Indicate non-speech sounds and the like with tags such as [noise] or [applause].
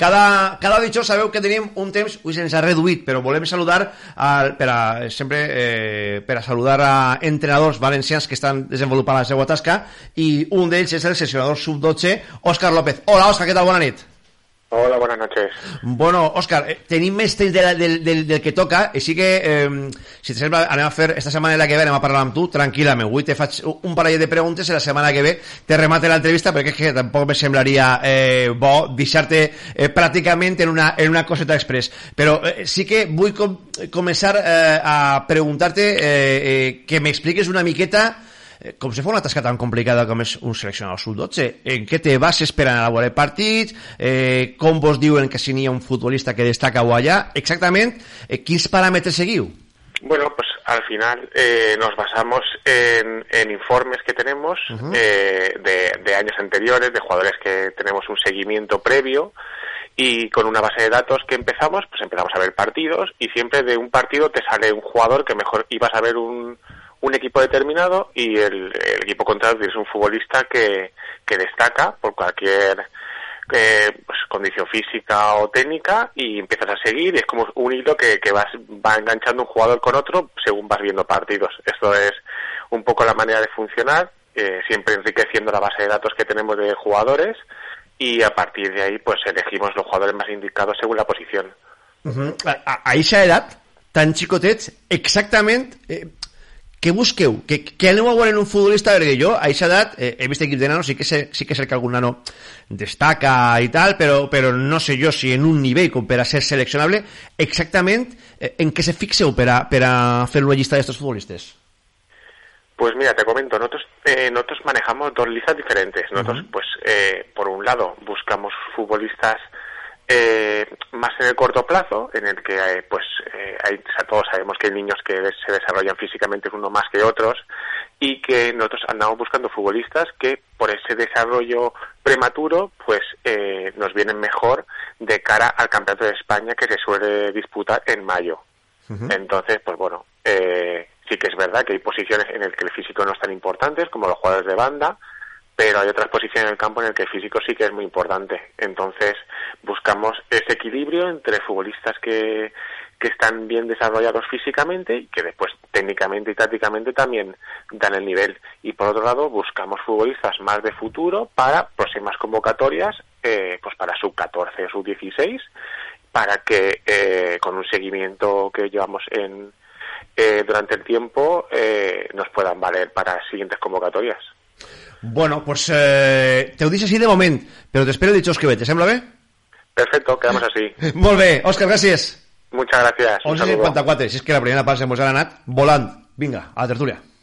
cada, cada dijous sabeu que tenim un temps, ui, se'ns ha reduït, però volem saludar al, per a, sempre eh, per a saludar a entrenadors valencians que estan desenvolupant la seva tasca i un d'ells és el sessionador sub-12, Òscar López. Hola, Òscar, què tal? Bona nit. Hola, buenas noches. Bueno, Òscar, eh, tenim més del, del, del que toca, així que, eh, si te sembla, anem a fer, esta setmana la que ve anem a parlar amb tu, tranquil·lament. Avui te faig un parell de preguntes i la setmana que ve te remate l'entrevista perquè és que tampoc me semblaria eh, bo deixar-te eh, en una, en una coseta express. Però eh, sí que vull com, començar eh, a preguntar-te eh, eh, que m'expliques una miqueta com se fa una tasca tan complicada com és un seleccionador sub-12, en què te bases per elaborar partits, eh, com vos diuen que si n'hi ha un futbolista que destaca o allà, exactament, eh, quins paràmetres seguiu? Bueno, pues al final eh, nos basamos en, en, informes que tenemos uh -huh. eh, de, de, años anteriores, de jugadores que tenemos un seguimiento previo y con una base de datos que empezamos, pues empezamos a ver partidos y siempre de un partido te sale un jugador que mejor ibas a ver un, un equipo determinado y el, equipo contrario es un futbolista que, que destaca por cualquier eh, pues, condición física o técnica y empiezas a seguir y es como un hilo que, que vas, va enganchando un jugador con otro según vas viendo partidos. Esto es un poco la manera de funcionar, eh, siempre enriqueciendo la base de datos que tenemos de jugadores y a partir de ahí pues elegimos los jugadores más indicados según la posición. Uh -huh. a, a, a esa edat, tan xicotets, exactament... Eh, què busqueu? Què, què aneu a veure en un futbolista? Perquè jo, a aquesta edat, eh, he vist equips de nanos, sí que, sé, sí que sé que algun nano destaca i tal, però, però no sé jo si en un nivell com per a ser seleccionable, exactament eh, en què se fixeu per a, per a fer una llista d'estos futbolistes? Pues mira, te comento, nosotros, eh, nosotros manejamos dos listas diferentes. Nosotros, uh -huh. pues, eh, por un lado, buscamos futbolistas eh, más en el corto plazo, en el que eh, pues eh, hay, o sea, todos sabemos que hay niños que se desarrollan físicamente uno más que otros y que nosotros andamos buscando futbolistas que por ese desarrollo prematuro pues eh, nos vienen mejor de cara al campeonato de España que se suele disputar en mayo. Uh -huh. Entonces, pues bueno, eh, sí que es verdad que hay posiciones en las que el físico no es tan importante como los jugadores de banda, pero hay otras posiciones en el campo en el que el físico sí que es muy importante. Entonces buscamos ese equilibrio entre futbolistas que, que están bien desarrollados físicamente y que después técnicamente y tácticamente también dan el nivel. Y por otro lado buscamos futbolistas más de futuro para próximas convocatorias, eh, pues para sub 14 o sub 16, para que eh, con un seguimiento que llevamos en eh, durante el tiempo eh, nos puedan valer para siguientes convocatorias. Bueno, pues eh, te ho dic així de moment, però t'espero dijous que ve, te sembla bé? Perfecto, quedamos así. [laughs] Molt bé, Òscar, gràcies. Muchas gracias. 11.54, si és que la primera part se mos ha anat volant. Vinga, a la tertúlia.